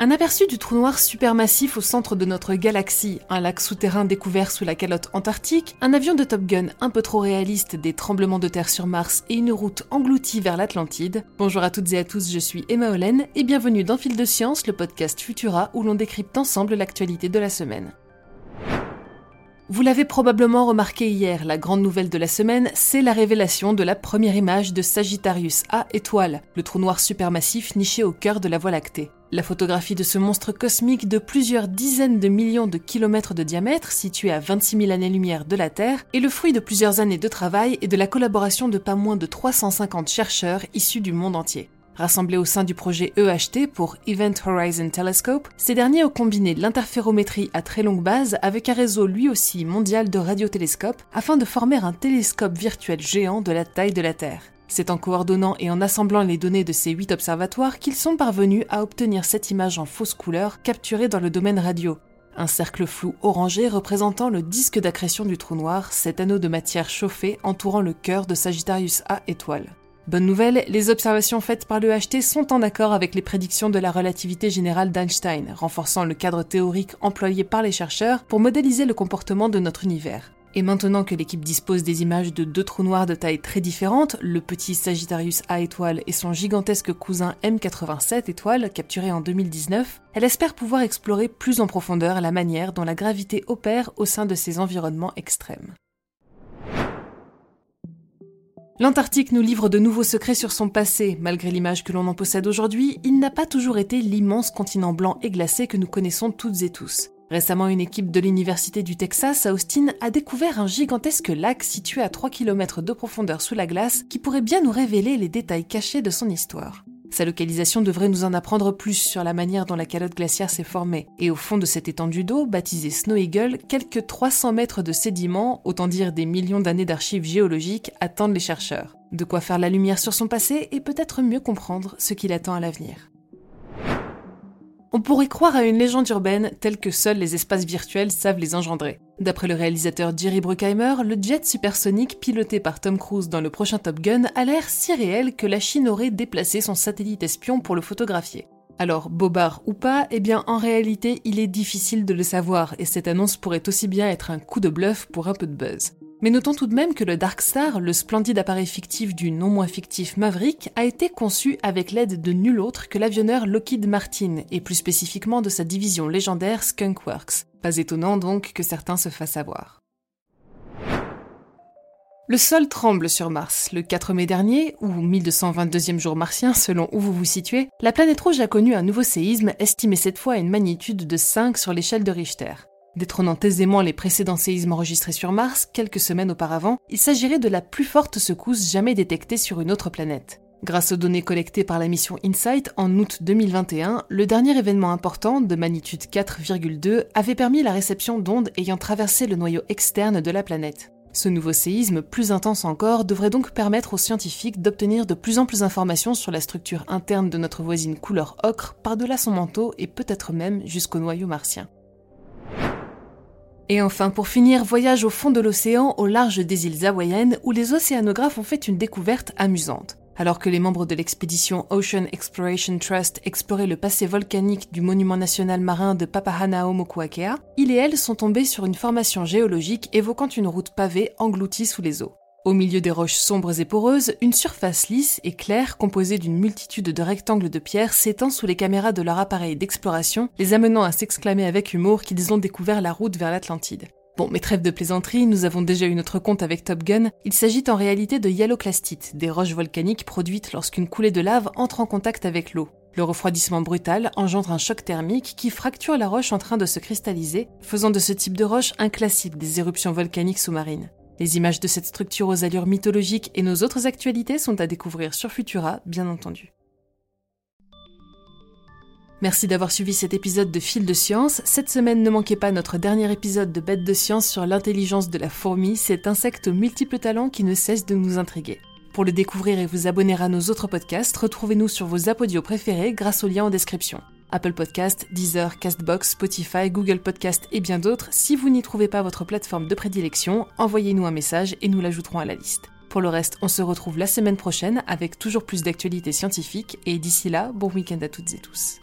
Un aperçu du trou noir supermassif au centre de notre galaxie, un lac souterrain découvert sous la calotte antarctique, un avion de Top Gun un peu trop réaliste, des tremblements de terre sur Mars et une route engloutie vers l'Atlantide. Bonjour à toutes et à tous, je suis Emma Hollen et bienvenue dans Fil de Science, le podcast Futura où l'on décrypte ensemble l'actualité de la semaine. Vous l'avez probablement remarqué hier, la grande nouvelle de la semaine, c'est la révélation de la première image de Sagittarius A étoile, le trou noir supermassif niché au cœur de la Voie lactée. La photographie de ce monstre cosmique de plusieurs dizaines de millions de kilomètres de diamètre, situé à 26 000 années-lumière de la Terre, est le fruit de plusieurs années de travail et de la collaboration de pas moins de 350 chercheurs issus du monde entier. Rassemblés au sein du projet EHT pour Event Horizon Telescope, ces derniers ont combiné l'interférométrie à très longue base avec un réseau lui aussi mondial de radiotélescopes afin de former un télescope virtuel géant de la taille de la Terre. C'est en coordonnant et en assemblant les données de ces huit observatoires qu'ils sont parvenus à obtenir cette image en fausse couleur capturée dans le domaine radio. Un cercle flou orangé représentant le disque d'accrétion du trou noir, cet anneau de matière chauffée entourant le cœur de Sagittarius A étoile. Bonne nouvelle, les observations faites par le HT sont en accord avec les prédictions de la relativité générale d'Einstein, renforçant le cadre théorique employé par les chercheurs pour modéliser le comportement de notre univers. Et maintenant que l'équipe dispose des images de deux trous noirs de taille très différentes, le petit Sagittarius A étoile et son gigantesque cousin M87 étoile capturé en 2019, elle espère pouvoir explorer plus en profondeur la manière dont la gravité opère au sein de ces environnements extrêmes. L'Antarctique nous livre de nouveaux secrets sur son passé. Malgré l'image que l'on en possède aujourd'hui, il n'a pas toujours été l'immense continent blanc et glacé que nous connaissons toutes et tous. Récemment, une équipe de l'Université du Texas à Austin a découvert un gigantesque lac situé à 3 km de profondeur sous la glace qui pourrait bien nous révéler les détails cachés de son histoire. Sa localisation devrait nous en apprendre plus sur la manière dont la calotte glaciaire s'est formée. Et au fond de cette étendue d'eau, baptisée Snow Eagle, quelques 300 mètres de sédiments, autant dire des millions d'années d'archives géologiques, attendent les chercheurs. De quoi faire la lumière sur son passé et peut-être mieux comprendre ce qu'il attend à l'avenir. On pourrait croire à une légende urbaine telle que seuls les espaces virtuels savent les engendrer. D'après le réalisateur Jerry Bruckheimer, le jet supersonique piloté par Tom Cruise dans le prochain Top Gun a l'air si réel que la Chine aurait déplacé son satellite espion pour le photographier. Alors, bobard ou pas, eh bien en réalité il est difficile de le savoir et cette annonce pourrait aussi bien être un coup de bluff pour un peu de buzz. Mais notons tout de même que le Dark Star, le splendide appareil fictif du non moins fictif Maverick, a été conçu avec l'aide de nul autre que l'avionneur Lockheed Martin, et plus spécifiquement de sa division légendaire Skunk Works. Pas étonnant donc que certains se fassent avoir. Le sol tremble sur Mars. Le 4 mai dernier, ou 1222e jour martien selon où vous vous situez, la planète rouge a connu un nouveau séisme estimé cette fois à une magnitude de 5 sur l'échelle de Richter. Détrônant aisément les précédents séismes enregistrés sur Mars quelques semaines auparavant, il s'agirait de la plus forte secousse jamais détectée sur une autre planète. Grâce aux données collectées par la mission InSight en août 2021, le dernier événement important, de magnitude 4,2, avait permis la réception d'ondes ayant traversé le noyau externe de la planète. Ce nouveau séisme, plus intense encore, devrait donc permettre aux scientifiques d'obtenir de plus en plus d'informations sur la structure interne de notre voisine couleur ocre par-delà son manteau et peut-être même jusqu'au noyau martien. Et enfin, pour finir, voyage au fond de l'océan au large des îles hawaïennes où les océanographes ont fait une découverte amusante. Alors que les membres de l'expédition Ocean Exploration Trust exploraient le passé volcanique du monument national marin de Papahanao-Mokuakea, ils et elles sont tombés sur une formation géologique évoquant une route pavée engloutie sous les eaux. Au milieu des roches sombres et poreuses, une surface lisse et claire composée d'une multitude de rectangles de pierre s'étend sous les caméras de leur appareil d'exploration, les amenant à s'exclamer avec humour qu'ils ont découvert la route vers l'Atlantide. Bon, mais trêve de plaisanterie, nous avons déjà eu notre compte avec Top Gun. Il s'agit en réalité de yellowclastite, des roches volcaniques produites lorsqu'une coulée de lave entre en contact avec l'eau. Le refroidissement brutal engendre un choc thermique qui fracture la roche en train de se cristalliser, faisant de ce type de roche un classique des éruptions volcaniques sous-marines. Les images de cette structure aux allures mythologiques et nos autres actualités sont à découvrir sur Futura, bien entendu. Merci d'avoir suivi cet épisode de Fil de Science. Cette semaine, ne manquez pas notre dernier épisode de Bête de Science sur l'intelligence de la fourmi, cet insecte aux multiples talents qui ne cesse de nous intriguer. Pour le découvrir et vous abonner à nos autres podcasts, retrouvez-nous sur vos apodios préférés grâce au lien en description. Apple Podcast, Deezer, Castbox, Spotify, Google Podcast et bien d'autres. Si vous n'y trouvez pas votre plateforme de prédilection, envoyez-nous un message et nous l'ajouterons à la liste. Pour le reste, on se retrouve la semaine prochaine avec toujours plus d'actualités scientifiques et d'ici là, bon week-end à toutes et tous.